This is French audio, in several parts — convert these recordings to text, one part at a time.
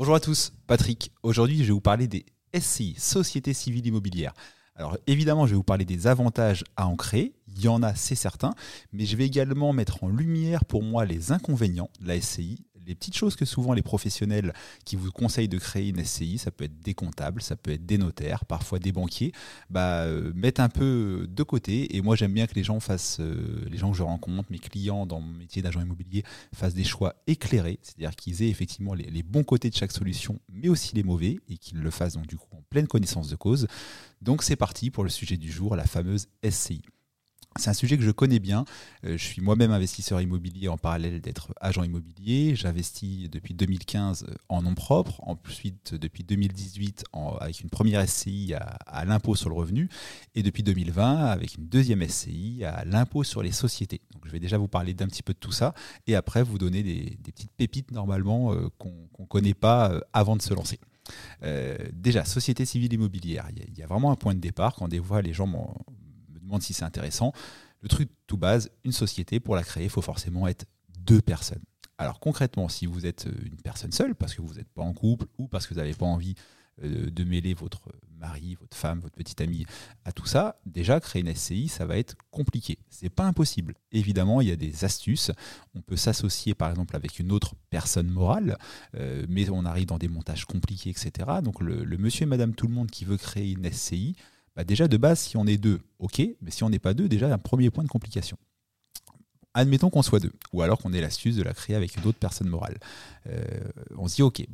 Bonjour à tous, Patrick. Aujourd'hui, je vais vous parler des SCI, Sociétés civiles immobilières. Alors évidemment, je vais vous parler des avantages à en créer, il y en a, c'est certain, mais je vais également mettre en lumière pour moi les inconvénients de la SCI, les petites choses que souvent les professionnels qui vous conseillent de créer une SCI, ça peut être des comptables, ça peut être des notaires, parfois des banquiers, bah, euh, mettent un peu de côté. Et moi, j'aime bien que les gens fassent, euh, les gens que je rencontre, mes clients dans mon métier d'agent immobilier, fassent des choix éclairés, c'est-à-dire qu'ils aient effectivement les, bons côtés de chaque solution, mais aussi les mauvais, et qu'ils le fassent donc en pleine connaissance de cause. Donc c'est parti pour le sujet du jour, la fameuse SCI. C'est un sujet que je connais bien. Euh, je suis moi-même investisseur immobilier en parallèle d'être agent immobilier. J'investis depuis 2015 en nom propre, ensuite depuis 2018 avec une première SCI à, l'impôt sur le revenu et depuis 2020 avec une deuxième SCI à l'impôt sur les sociétés. Donc je vais déjà vous parler d'un petit peu de tout ça et après vous donner des, petites pépites normalement euh, qu'on ne connaît pas euh, avant de se lancer. déjà, société civile immobilière, il y, a vraiment un point de départ. Quand des fois les gens si c'est intéressant. Le truc tout base, une société, pour la créer, il faut forcément être deux personnes. Alors concrètement, si vous êtes euh, une personne seule, parce que vous n'êtes pas en couple ou parce que vous n'avez pas envie euh, de mêler votre mari, votre femme, votre petite amie à tout ça, déjà créer une SCI, ça va être compliqué. C'est pas impossible. Évidemment, il y a des astuces. On peut s'associer par exemple avec une autre personne morale, euh, mais on arrive dans des montages compliqués, etc. Donc le, le monsieur et madame tout le monde qui veut créer une SCI, bah, déjà de base, si on est deux, ok, mais si on n'est pas deux, déjà un premier point de complication. Admettons qu'on soit deux, ou alors qu'on ait l'astuce de la créer avec une autre personne morale. Euh, on se dit, ok,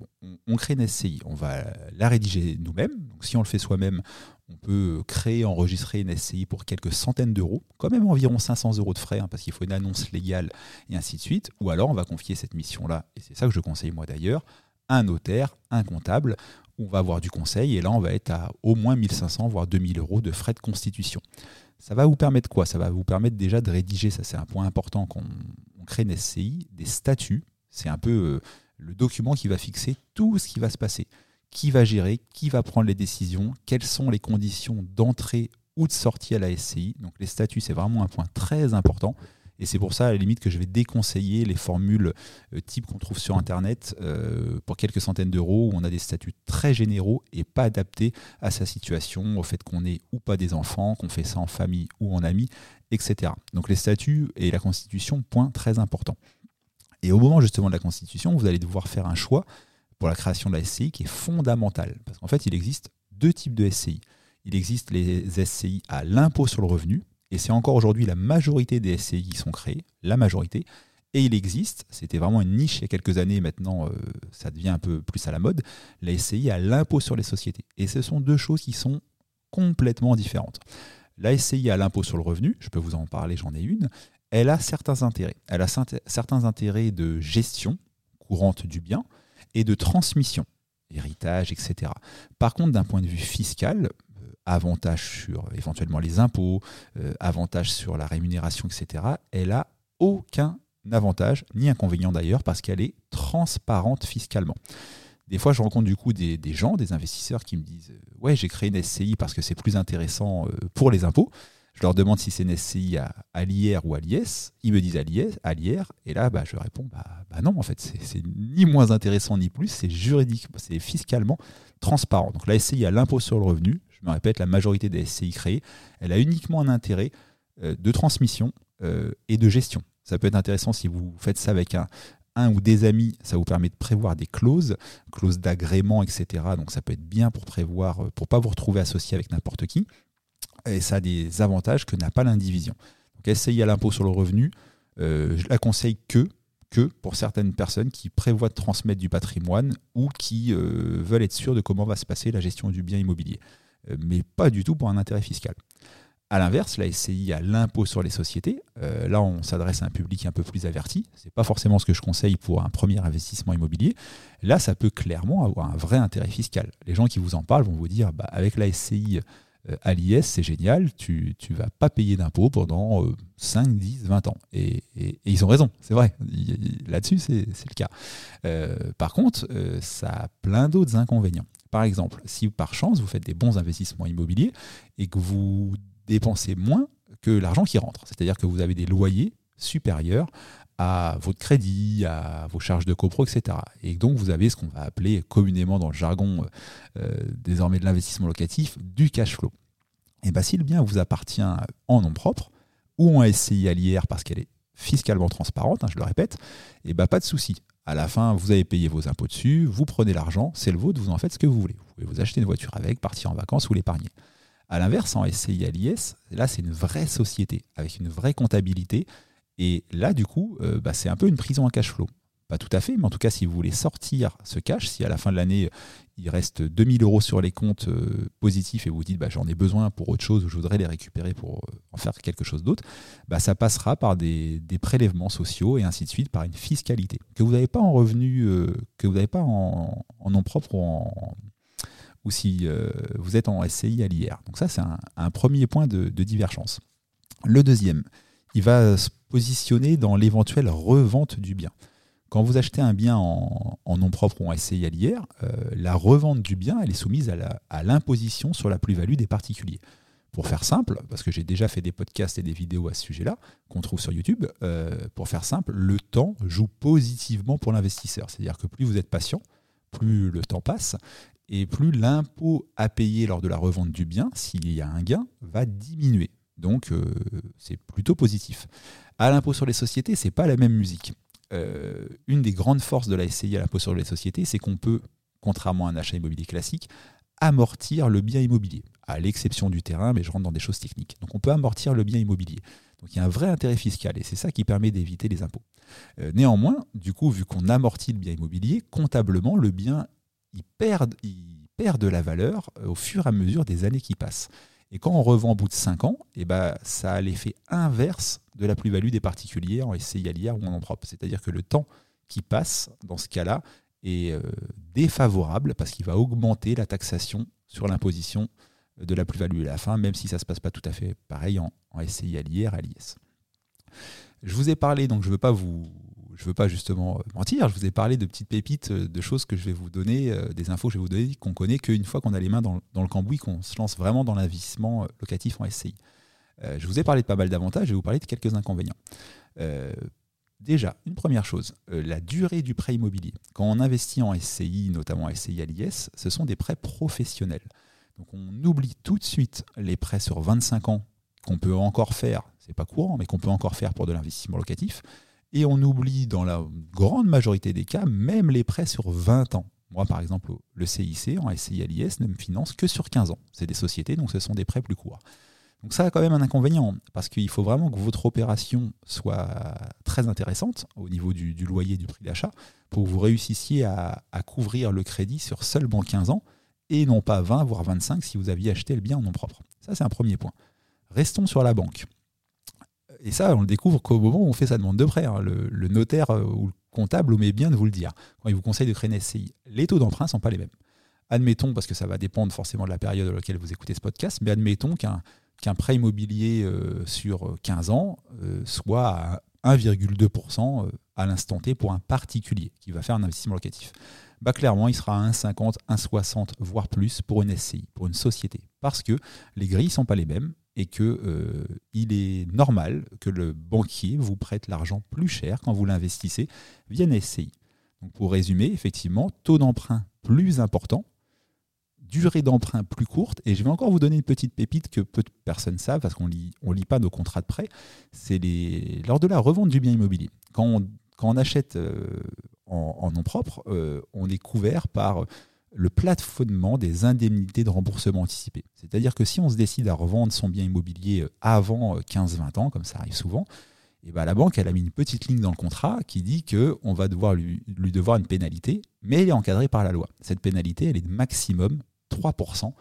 on, crée une SCI, on va la rédiger nous-mêmes. Donc si on le fait soi-même, on peut créer, enregistrer une SCI pour quelques centaines d'euros, quand même environ 500 euros de frais, hein, parce qu'il faut une annonce légale et ainsi de suite. Ou alors on va confier cette mission-là, et c'est ça que je conseille moi d'ailleurs, un notaire, un comptable, on va avoir du conseil et là on va être à au moins 1500 voire 2000 euros de frais de constitution. Ça va vous permettre quoi? Ça va vous permettre déjà de rédiger, ça c'est un point important quand on, crée une SCI, des statuts. C'est un peu euh, le document qui va fixer tout ce qui va se passer. Qui va gérer, qui va prendre les décisions, quelles sont les conditions d'entrée ou de sortie à la SCI. Donc les statuts c'est vraiment un point très important. Et c'est pour ça, à la limite, que je vais déconseiller les formules euh, type qu'on trouve sur Internet euh, pour quelques centaines d'euros, où on a des statuts très généraux et pas adaptés à sa situation, au fait qu'on ait ou pas des enfants, qu'on fait ça en famille ou en ami, etc. Donc les statuts et la Constitution, point très important. Et au moment justement de la Constitution, vous allez devoir faire un choix pour la création de la SCI qui est fondamental. Parce qu'en fait, il existe deux types de SCI. Il existe les SCI à l'impôt sur le revenu, et c'est encore aujourd'hui la majorité des SCI qui sont créés, la majorité. Et il existe, c'était vraiment une niche il y a quelques années, maintenant euh, ça devient un peu plus à la mode, la SCI à l'impôt sur les sociétés. Et ce sont deux choses qui sont complètement différentes. La SCI à l'impôt sur le revenu, je peux vous en parler, j'en ai une, elle a certains intérêts. Elle a certains intérêts de gestion courante du bien et de transmission, héritage, etc. Par contre, d'un point de vue fiscal, avantage sur éventuellement les impôts, euh, avantage sur la rémunération, etc., elle a aucun avantage, ni inconvénient d'ailleurs, parce qu'elle est transparente fiscalement. Des fois, je rencontre du coup des, gens, des investisseurs qui me disent Ouais, j'ai créé une SCI parce que c'est plus intéressant euh, pour les impôts. Je leur demande si c'est une SCI à, l'IR ou à l'IS. Ils me disent à l'IR. Et là, bah, je réponds bah, bah non, en fait, c'est ni moins intéressant ni plus. C'est juridique, c'est fiscalement transparent. Donc la SCI à l'impôt sur le revenu, me répète, la majorité des SCI créées, elle a uniquement un intérêt euh, de transmission euh, et de gestion. Ça peut être intéressant si vous faites ça avec un, un ou des amis, ça vous permet de prévoir des clauses, clauses d'agrément, etc. Donc ça peut être bien pour prévoir, euh, pour pas vous retrouver associé avec n'importe qui. Et ça a des avantages que n'a pas l'indivision. Donc SCI à l'impôt sur le revenu, je la conseille que, que pour certaines personnes qui prévoient de transmettre du patrimoine ou qui veulent être sûrs de comment va se passer la gestion du bien immobilier. Euh, mais pas du tout pour un intérêt fiscal. A l'inverse, la SCI a l'impôt sur les sociétés. Euh, là, on s'adresse à un public un peu plus averti. Ce n'est pas forcément ce que je conseille pour un premier investissement immobilier. Là, ça peut clairement avoir un vrai intérêt fiscal. Les gens qui vous en parlent vont vous dire, bah, avec la SCI euh, à l'IS, c'est génial, tu ne vas pas payer d'impôt pendant 5, 10, 20 ans. Et, ils ont raison, c'est vrai. Là-dessus, c'est le cas. par contre, ça a plein d'autres inconvénients. Par exemple, si par chance vous faites des bons investissements immobiliers et que vous dépensez moins que l'argent qui rentre, c'est-à-dire que vous avez des loyers supérieurs à votre crédit, à vos charges de copro, etc. Et donc vous avez ce qu'on va appeler communément dans le jargon euh, désormais de l'investissement locatif du cash flow. Et bien si le bien vous appartient en nom propre ou en SCI à l'IR parce qu'elle est fiscalement transparente, hein, je le répète, et ben pas de souci. À la fin, vous avez payé vos impôts dessus, vous prenez l'argent, c'est le vôtre, vous en faites ce que vous voulez. Vous pouvez vous acheter une voiture avec, partir en vacances ou l'épargner. À l'inverse, en SCI à l'IS, là c'est une vraie société avec une vraie comptabilité. Et là, du coup, euh, bah, c'est un peu une prison à cash flow. Pas tout à fait, mais en tout cas, si vous voulez sortir ce cash, si à la fin de l'année, il reste 2000 euros sur les comptes euh, positifs et vous vous dites bah, j'en ai besoin pour autre chose ou je voudrais les récupérer pour euh, en faire quelque chose d'autre, bah, ça passera par des, prélèvements sociaux et ainsi de suite, par une fiscalité que vous n'avez pas en revenu, que vous n'avez pas en, nom propre ou si vous êtes en SCI à l'IR. Donc ça, c'est un, premier point de divergence. Le deuxième, il va se positionner dans l'éventuelle revente du bien. Quand vous achetez un bien en, nom propre ou en SCI à l'IR, euh, la revente du bien, est soumise à l'imposition sur la plus-value des particuliers. Pour faire simple, parce que j'ai déjà fait des podcasts et des vidéos à ce sujet-là, qu'on trouve sur YouTube, euh, pour faire simple, le temps joue positivement pour l'investisseur. C'est-à-dire que plus vous êtes patient, plus le temps passe, et plus l'impôt à payer lors de la revente du bien, s'il y a un gain, va diminuer. Donc euh, c'est plutôt positif. À l'impôt sur les sociétés, c'est pas la même musique. Euh, une des grandes forces de la SCI à l'impôt sur les sociétés, c'est qu'on peut, contrairement à un achat immobilier classique, amortir le bien immobilier, à l'exception du terrain, mais je rentre dans des choses techniques. Donc on peut amortir le bien immobilier. Donc il y a un vrai intérêt fiscal et c'est ça qui permet d'éviter les impôts. Euh, néanmoins, du coup, vu qu'on amortit le bien immobilier, comptablement, le bien perd, il perd de la valeur au fur et à mesure des années qui passent. Et quand on revend au bout de 5 ans, eh ben, ça a l'effet inverse de la plus-value des particuliers en SCI à l'IR ou en propre. C'est-à-dire que le temps qui passe, dans ce cas-là, est euh, défavorable parce qu'il va augmenter la taxation sur l'imposition de la plus-value à la fin, même si ça ne se passe pas tout à fait pareil en, en SCI à l'IR, à l'IS. Je vous ai parlé, donc je ne veux pas vous, je ne veux pas justement euh, mentir, je vous ai parlé de petites pépites, euh, de choses que je vais vous donner, euh, des infos que je vais vous donner, qu'on connaît qu'une fois qu'on a les mains dans, le cambouis, qu'on se lance vraiment dans l'investissement locatif en SCI. je vous ai parlé de pas mal d'avantages, je vais vous parler de quelques inconvénients. déjà, une première chose, la durée du prêt immobilier. Quand on investit en SCI, notamment SCI à l'IS, ce sont des prêts professionnels. Donc on oublie tout de suite les prêts sur 25 ans qu'on peut encore faire, c'est pas courant, mais qu'on peut encore faire pour de l'investissement locatif. Et on oublie dans la grande majorité des cas même les prêts sur 20 ans. Moi, par exemple, le CIC en SCI ne me finance que sur 15 ans. C'est des sociétés, donc ce sont des prêts plus courts. Donc ça a quand même un inconvénient, parce qu'il faut vraiment que votre opération soit très intéressante au niveau du, loyer, du prix d'achat, pour que vous réussissiez à, à, couvrir le crédit sur seulement 15 ans, et non pas 20, voire 25 si vous aviez acheté le bien en nom propre. Ça, c'est un premier point. Restons sur la banque et ça, on le découvre qu'au moment où on fait sa demande de prêt. Hein. Le, notaire euh, ou le comptable omet bien de vous le dire quand il vous conseille de créer une SCI. Les taux d'emprunt ne sont pas les mêmes. Admettons, parce que ça va dépendre forcément de la période à laquelle vous écoutez ce podcast, mais admettons qu'un prêt immobilier euh, sur 15 ans euh, soit à 1,2% à l'instant T pour un particulier qui va faire un investissement locatif. Bah clairement, il sera à 1,50, 1,60, voire plus pour une SCI, pour une société. Parce que les grilles ne sont pas les mêmes, et que euh, il est normal que le banquier vous prête l'argent plus cher quand vous l'investissez via une SCI. Donc pour résumer, effectivement, taux d'emprunt plus important, durée d'emprunt plus courte, et je vais encore vous donner une petite pépite que peu de personnes savent parce qu'on lit, on lit pas nos contrats de prêt, c'est les, lors de la revente du bien immobilier. Quand on, quand on achète euh, en, nom propre, euh, on est couvert par le plafonnement des indemnités de remboursement anticipé. C'est-à-dire que si on se décide à revendre son bien immobilier euh, avant 15-20 euh, ans, comme ça arrive souvent, et eh ben la banque elle a mis une petite ligne dans le contrat qui dit qu'on va devoir lui, devoir une pénalité, mais elle est encadrée par la loi. Cette pénalité, elle est de maximum 3%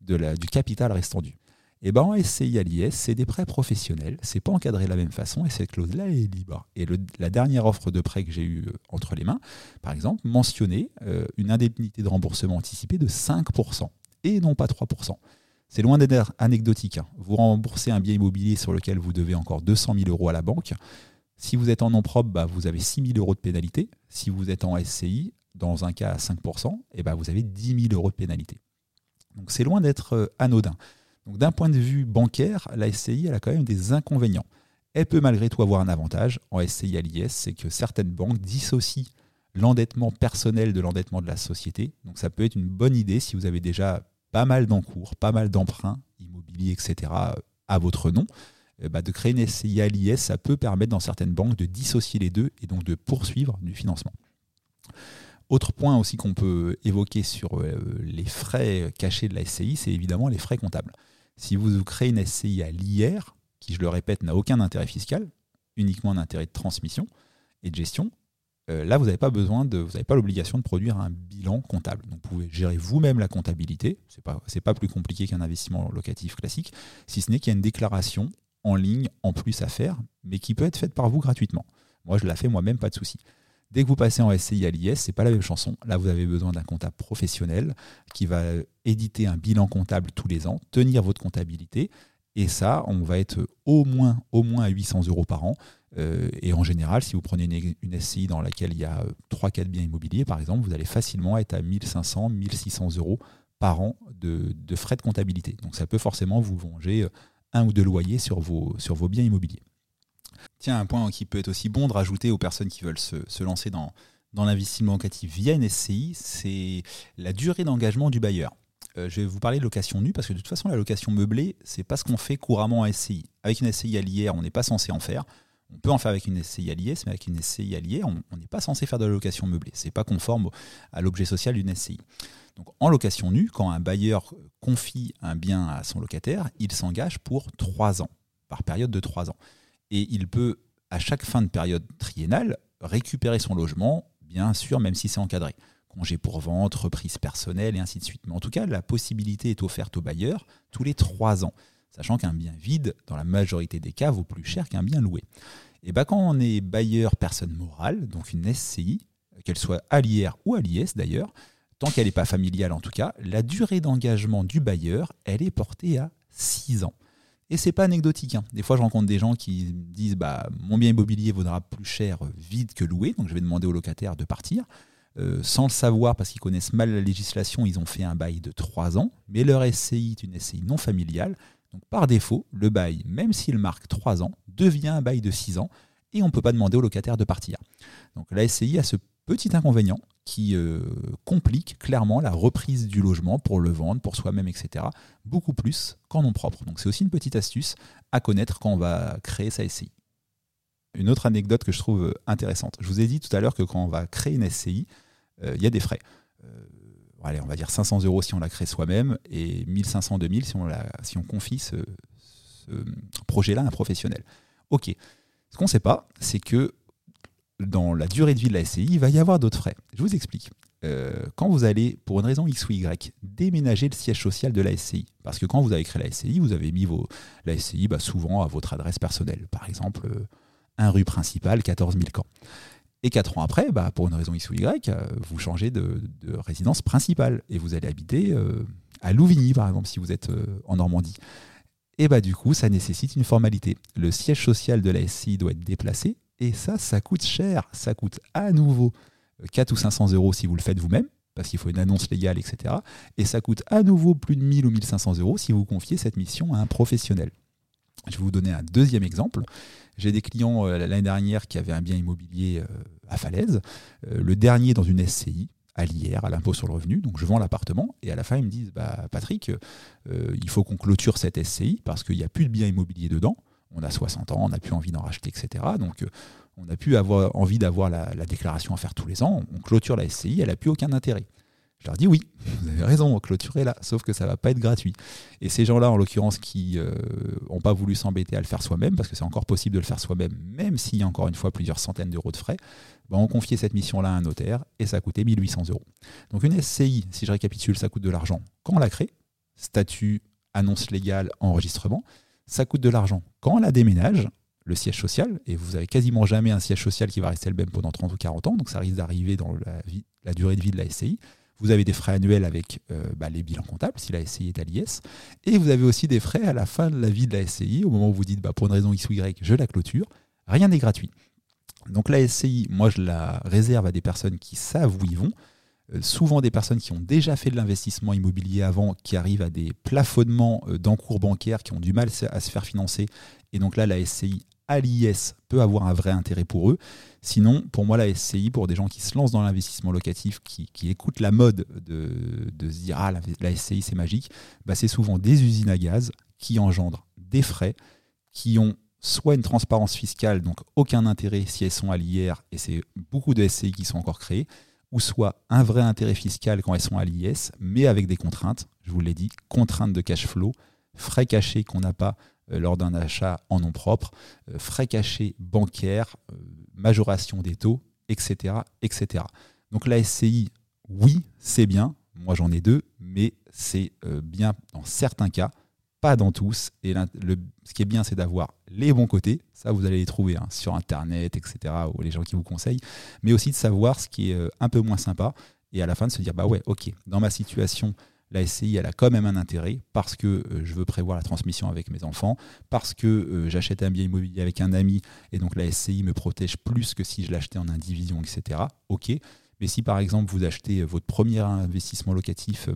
de la, du capital restant dû. Eh ben en SCI à l'IS, c'est des prêts professionnels, c'est pas encadré de la même façon et cette clause-là est libre. Et la dernière offre de prêt que j'ai eue euh, entre les mains, par exemple, mentionnait euh, une indemnité de remboursement anticipé de 5% et non pas 3%. C'est loin d'être anecdotique. Hein. Vous remboursez un bien immobilier sur lequel vous devez encore 200 000 euros à la banque. Si vous êtes en nom propre, bah, vous avez 6 000 euros de pénalité. Si vous êtes en SCI, dans un cas à 5%, et bah, vous avez 10 000 euros de pénalité. Donc c'est loin d'être euh, anodin. D'un point de vue bancaire, la SCI a quand même des inconvénients. elle peut malgré tout avoir un avantage en SCI à l'IS, c'est que certaines banques dissocient l'endettement personnel de l'endettement de la société. Donc ça peut être une bonne idée si vous avez déjà pas mal d'encours, pas mal d'emprunts immobiliers, etc. à votre nom. Euh, bah, de créer une SCI à l'IS, ça peut permettre dans certaines banques de dissocier les deux et donc de poursuivre du financement. Autre point aussi qu'on peut évoquer sur euh, les frais cachés de la SCI, c'est évidemment les frais comptables. Si vous créez une SCI à l'IR, qui je le répète n'a aucun intérêt fiscal, uniquement un intérêt de transmission et de gestion, euh, là vous n'avez pas besoin de, vous n'avez pas l'obligation de produire un bilan comptable. Vous pouvez gérer vous-même la comptabilité. C'est pas pas plus compliqué qu'un investissement locatif classique, si ce n'est qu'il y a une déclaration en ligne en plus à faire, mais qui peut être faite par vous gratuitement. Moi je la fais moi-même, pas de souci. Dès que vous passez en SCI à l'IS, c'est pas la même chanson. Là, vous avez besoin d'un comptable professionnel qui va éditer un bilan comptable tous les ans, tenir votre comptabilité. Et ça, on va être au moins, au moins à 800 euros par an. Euh, et en général, si vous prenez une, SCI dans laquelle il y a 3-4 biens immobiliers, par exemple, vous allez facilement être à 1500, 1600 euros par an de, frais de comptabilité. Donc ça peut forcément vous venger un ou deux loyers sur vos biens immobiliers. Tiens, un point qui peut être aussi bon de rajouter aux personnes qui veulent se, lancer dans, dans l'investissement locatif via une SCI, c'est la durée d'engagement du bailleur. Euh, je vais vous parler de location nue parce que de toute façon, la location meublée, c'est pas ce qu'on fait couramment en SCI. Avec une SCI l'IR, on n'est pas censé en faire. On peut en faire avec une SCI l'IS, mais avec une SCI l'IR, on n'est pas censé faire de la location meublée. C'est pas conforme à l'objet social d'une SCI. Donc, en location nue, quand un bailleur confie un bien à son locataire, il s'engage pour trois ans, par période de trois ans et il peut, à chaque fin de période triennale, récupérer son logement, bien sûr, même si c'est encadré. Congé pour vente, reprise personnelle et ainsi de suite. Mais en tout cas, la possibilité est offerte au bailleur tous les trois ans, sachant qu'un bien vide, dans la majorité des cas, vaut plus cher qu'un bien loué. Et bien, quand on est bailleur personne morale, donc une SCI, qu'elle soit à l'IR ou à l'IS d'ailleurs, tant qu'elle n'est pas familiale en tout cas, la durée d'engagement du bailleur, elle est portée à 6 ans. Et c'est pas anecdotique. Hein. Des fois, je rencontre des gens qui disent bah, mon bien immobilier vaudra plus cher vide que loué, donc je vais demander au locataire de partir. Euh, sans le savoir, parce qu'ils connaissent mal la législation, ils ont fait un bail de 3 ans, mais leur SCI est une SCI non familiale. Donc par défaut, le bail, même s'il marque 3 ans, devient un bail de 6 ans et on ne peut pas demander au locataire de partir. Donc la SCI a ce petit inconvénient qui euh, complique clairement la reprise du logement pour le vendre, pour soi-même, etc. Beaucoup plus qu'en nom propre. Donc c'est aussi une petite astuce à connaître quand on va créer sa SCI. Une autre anecdote que je trouve euh, intéressante. Je vous ai dit tout à l'heure que quand on va créer une SCI, euh, il y a des frais. allez, on va dire 500 euros si on la crée soi-même et 1500, 2000 si on, si on confie ce projet-là à un professionnel. Ok. Ce qu'on ne sait pas, c'est que dans la durée de vie de la SCI, il va y avoir d'autres frais. Je vous explique. Euh, quand vous allez, pour une raison X ou Y, déménager le siège social de la SCI, parce que quand vous avez créé la SCI, vous avez mis vos, la SCI bah, souvent à votre adresse personnelle, par exemple, euh, un rue principale, 14 000 camps. Et quatre ans après, bah, pour une raison X ou Y, euh, vous changez de, résidence principale et vous allez habiter à Louvigny, par exemple, si vous êtes en Normandie. Et bah, du coup, ça nécessite une formalité. Le siège social de la SCI doit être déplacé et ça, ça coûte cher. Ça coûte à nouveau 4 ou 500 euros si vous le faites vous-même, parce qu'il faut une annonce légale, etc. Et ça coûte à nouveau plus de 1000 ou 1500 euros si vous confiez cette mission à un professionnel. Je vais vous donner un deuxième exemple. J'ai des clients euh, l'année dernière qui avaient un bien immobilier euh, à Falaise, euh, le dernier dans une SCI, à l'IR, à l'impôt sur le revenu. Donc je vends l'appartement et à la fin ils me disent bah, Patrick, il faut qu'on clôture cette SCI parce qu'il n'y a plus de bien immobilier dedans on a 60 ans, on n'a plus envie d'en racheter, etc. Donc euh, on n'a plus avoir envie d'avoir la, déclaration à faire tous les ans. On clôture la SCI, elle n'a plus aucun intérêt. Je leur dis oui, vous avez raison, clôturer là, sauf que ça ne va pas être gratuit. Et ces gens-là, en l'occurrence, qui n'ont euh, pas voulu s'embêter à le faire soi-même, parce que c'est encore possible de le faire soi-même, même s'il y a encore une fois plusieurs centaines d'euros de frais, ben, on confiait cette mission-là à un notaire et ça coûtait 1800 euros. Donc une SCI, si je récapitule, ça coûte de l'argent quand on la crée, statut, annonce légale, enregistrement ça coûte de l'argent. Quand on la déménage, le siège social, et vous avez quasiment jamais un siège social qui va rester le même pendant 30 ou 40 ans, donc ça risque d'arriver dans la, durée de vie de la SCI. Vous avez des frais annuels avec euh, bah, les bilans comptables, si la SCI est à l'IS, et vous avez aussi des frais à la fin de la vie de la SCI, au moment où vous dites, bah, pour une raison X ou Y, je la clôture. Rien n'est gratuit. Donc la SCI, moi je la réserve à des personnes qui savent où ils vont, souvent des personnes qui ont déjà fait de l'investissement immobilier avant, qui arrivent à des plafonnements euh, d'encours bancaires, qui ont du mal à se faire financer. Et donc là, la SCI à l'IS peut avoir un vrai intérêt pour eux. Sinon, pour moi, la SCI, pour des gens qui se lancent dans l'investissement locatif, qui, écoutent la mode de, se dire Ah, la, SCI, c'est magique, bah, c'est souvent des usines à gaz qui engendrent des frais, qui ont soit une transparence fiscale, donc aucun intérêt si elles sont à l'IR, et c'est beaucoup de SCI qui sont encore créées, ou soit un vrai intérêt fiscal quand elles sont à l'IS, mais avec des contraintes, je vous l'ai dit, contraintes de cash flow, frais cachés qu'on n'a pas euh, lors d'un achat en nom propre, euh, frais cachés bancaires, euh, majoration des taux, etc., etc. Donc la SCI, oui, c'est bien, moi j'en ai deux, mais c'est bien dans certains cas pas dans tous. Et le, ce qui est bien, c'est d'avoir les bons côtés. Ça, vous allez les trouver hein, sur Internet, etc., ou les gens qui vous conseillent. Mais aussi de savoir ce qui est euh, un peu moins sympa. Et à la fin, de se dire, bah ouais, ok, dans ma situation, la SCI, elle a quand même un intérêt parce que euh, je veux prévoir la transmission avec mes enfants, parce que euh, j'achète un bien immobilier avec un ami et donc la SCI me protège plus que si je l'achetais en indivision, etc. Ok. Mais si par exemple vous achetez votre premier investissement locatif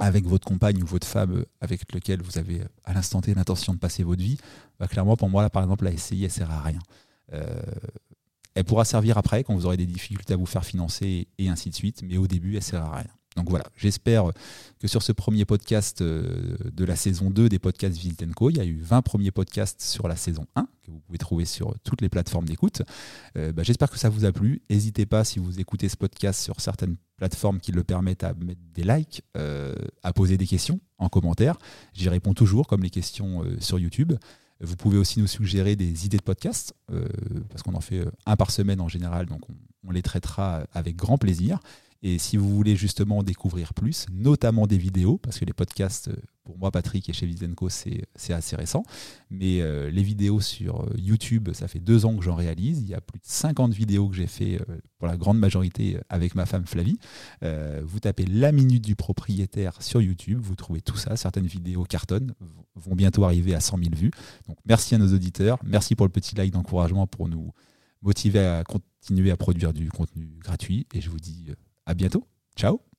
avec votre compagne ou votre femme avec lequel vous avez à l'instant T l'intention de passer votre vie, bah, clairement pour moi là par exemple la SCI elle sert à rien. Euh, elle pourra servir après quand vous aurez des difficultés à vous faire financer et ainsi de suite, mais au début elle sert à rien. Donc voilà, j'espère que sur ce premier podcast euh, de la saison 2 des podcasts Visit il y a eu 20 premiers podcasts sur la saison 1 que vous pouvez trouver sur toutes les plateformes d'écoute. Euh, bah, j'espère que ça vous a plu. N'hésitez pas si vous écoutez ce podcast sur certaines plateformes qui le permettent à mettre des likes, euh, à poser des questions en commentaire. J'y réponds toujours comme les questions sur YouTube. Vous pouvez aussi nous suggérer des idées de podcasts, parce qu'on en fait un par semaine en général, donc on les traitera avec grand plaisir. Et si vous voulez justement découvrir plus, notamment des vidéos, parce que les podcasts, euh, pour moi, Patrick et chez Vizenco, c'est assez récent, mais euh, les vidéos sur euh, YouTube, ça fait deux ans que j'en réalise. Il y a plus de 50 vidéos que j'ai fait pour la grande majorité avec ma femme Flavie. vous tapez la minute du propriétaire sur YouTube, vous trouvez tout ça. Certaines vidéos cartonnent, vont bientôt arriver à 100 000 vues. Donc merci à nos auditeurs, merci pour le petit like d'encouragement pour nous motiver à continuer à produire du contenu gratuit. Et je vous dis à bientôt. Ciao